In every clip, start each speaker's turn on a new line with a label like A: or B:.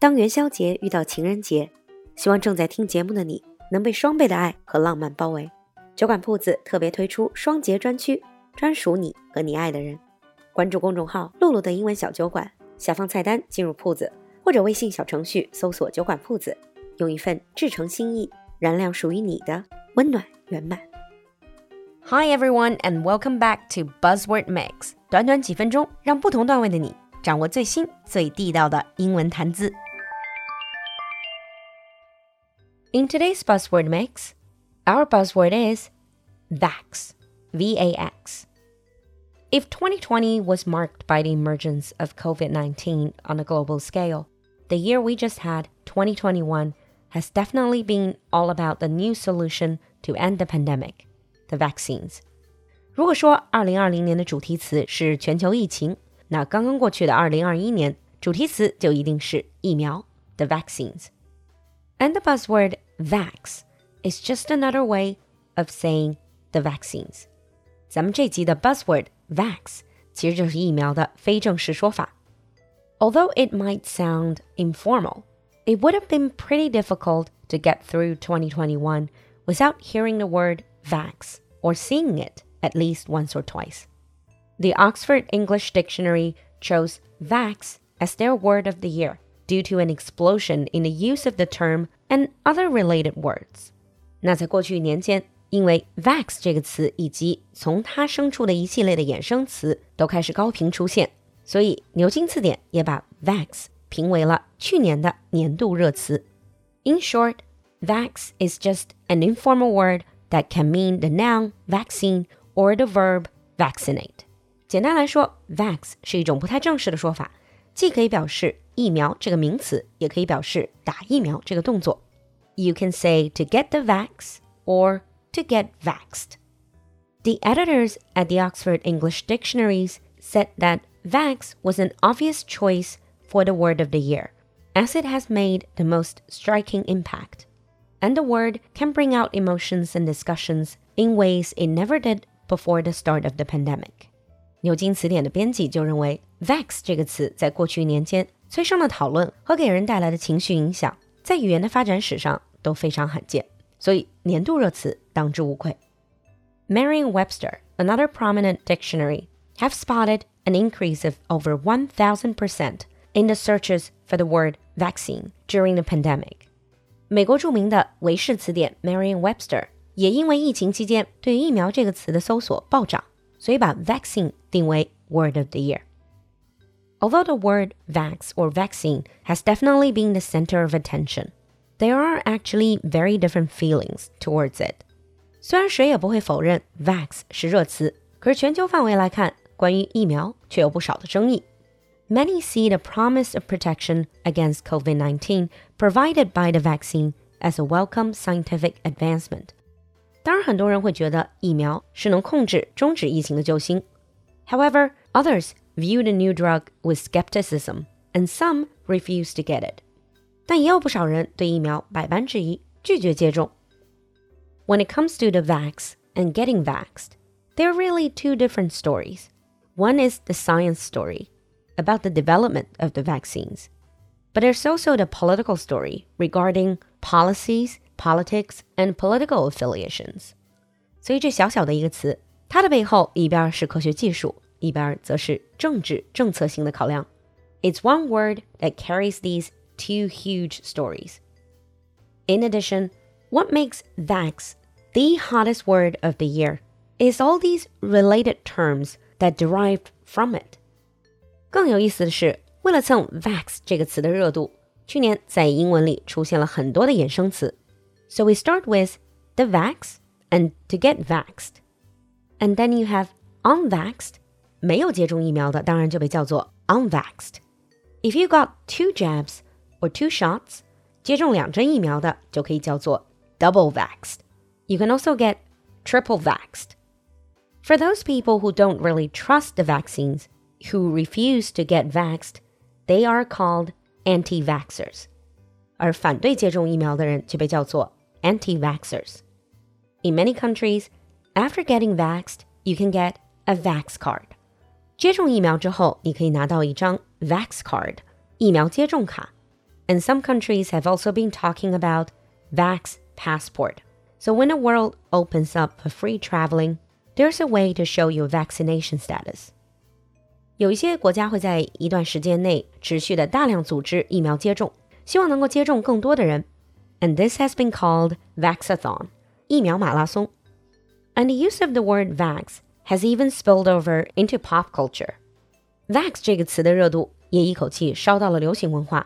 A: 当元宵节遇到情人节，希望正在听节目的你能被双倍的爱和浪漫包围。酒馆铺子特别推出双节专区，专属你和你爱的人。关注公众号“露露的英文小酒馆”，下方菜单进入铺子，或者微信小程序搜索“酒馆铺子”，用一份至诚心意，燃亮属于你的温暖圆满。
B: Hi everyone and welcome back to Buzzword Mix。短短几分钟，让不同段位的你掌握最新最地道的英文谈资。In today's buzzword mix, our buzzword is VAX. V A X. If 2020 was marked by the emergence of COVID 19 on a global scale, the year we just had, 2021, has definitely been all about the new solution to end the pandemic the vaccines. 如果说2020年的主题词是全球疫情，那刚刚过去的2021年主题词就一定是疫苗 the vaccines。and the buzzword vax is just another way of saying the vaccines. 咱们这集的 buzzword vax 其实就是疫苗的非正式说法。Although it might sound informal, it would have been pretty difficult to get through 2021 without hearing the word vax or seeing it at least once or twice. The Oxford English Dictionary chose vax as their word of the year due to an explosion in the use of the term and other related words。那在过去年间，因为 vax 这个词以及从它生出的一系列的衍生词都开始高频出现，所以牛津字典也把 vax 评为了去年的年度热词。In short, vax is just an informal word that can mean the noun vaccine or the verb vaccinate。简单来说，vax 是一种不太正式的说法。既可以表示 疫苗这个名词，也可以表示打疫苗这个动作。You can say to get the vax or to get vaxed. The editors at the Oxford English Dictionaries said that vax was an obvious choice for the word of the year, as it has made the most striking impact. And the word can bring out emotions and discussions in ways it never did before the start of the pandemic. 牛津词典的编辑就认为，vax 这个词在过去年间 催生的讨论和给人带来的情绪影响，在语言的发展史上都非常罕见，所以年度热词当之无愧。Merriam-Webster, another prominent dictionary, have spotted an increase of over 1,000% in the searches for the word vaccine during the pandemic. 美国著名的韦氏词典 Merriam-Webster 也因为疫情期间对疫苗这个词的搜索暴涨。所以把 vaccine 定为 word of the year. Although the word vax or vaccine has definitely been the center of attention, there are actually very different feelings towards it. 虽然谁也不会否认 vax 是热词，可是全球范围来看，关于疫苗却有不少的争议。Many see the promise of protection against COVID-19 provided by the vaccine as a welcome scientific advancement. 当然，很多人会觉得疫苗是能控制、终止疫情的救星。However, others view the new drug with skepticism, and some refuse to get it. 但也有不少人对疫苗百般质疑，拒绝接种。When it comes to the vax and getting vaxed, there are really two different stories. One is the science story about the development of the vaccines, but there's also the political story regarding policies politics and political affiliations。所以这小小的一个词，它的背后一边是科学技术， 一边则是政治政策性的考量。It's one word that carries these two huge stories. In addition, what makes vax the hottest word of the year is all these related terms that derived from it. 更有意思的是，为了蹭 vax 这个词的热度，去年在英文里出现了很多的衍生词。so we start with the vax and to get vaxed. And then you have unvaxxed. 没有接种疫苗的当然就被叫做 unvaxxed. If you got two jabs or two shots, 接种两针疫苗的就可以叫做 double vaxxed. You can also get triple vaxxed. For those people who don't really trust the vaccines, who refuse to get vaxxed, they are called anti-vaxxers. 而反对接种疫苗的人就被叫做 anti vaxxers. In many countries, after getting vaxxed, you can get a vax card. 接种疫苗之后，你可以拿到一张 vax card 疫苗接种卡。 and some countries have also been talking about vax passport. So when the world opens up for free traveling, there's a way to show your vaccination status. 有一些国家会在一段时间内持续的大量组织疫苗接种，希望能够接种更多的人。And this has been called Vaxathon, 疫苗马拉松. And the use of the word vax has even spilled over into pop culture. Vax 这个词的热度也一口气烧到了流行文化，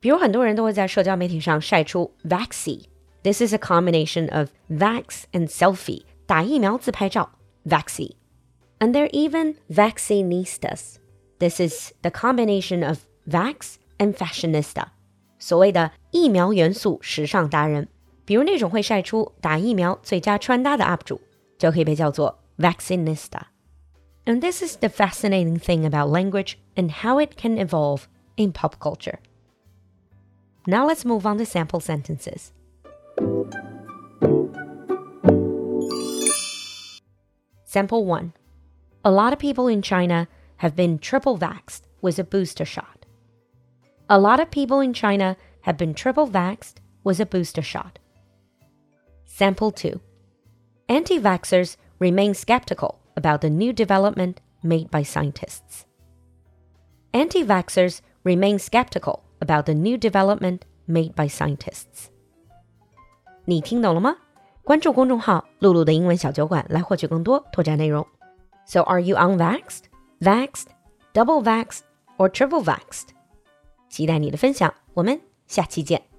B: 比如很多人都会在社交媒体上晒出 Vaxi。This is a combination of vax and selfie，打疫苗自拍照 Vaxi。and they're even vaccinistas. This is the combination of vax and fashionista. 所谓的疫苗元素时尚达人，比如那种会晒出打疫苗最佳穿搭的 UP 主，就可以被叫做 vaccinista. And this is the fascinating thing about language and how it can evolve in pop culture. Now let's move on to sample sentences. Sample 1 a lot of people in China have been triple vaxxed with a booster shot. A lot of people in China have been triple vaxxed with a booster shot. Sample 2. Anti vaxxers remain skeptical about the new development made by scientists. Anti vaxxers remain skeptical about the new development made by scientists. 你听懂了吗？关注公众号“璐璐的英文小酒馆”来获取更多拓展内容。So are you unvaxed, vaxed, double vaxed, or triple vaxxed? 期待你的分享，我们下期见。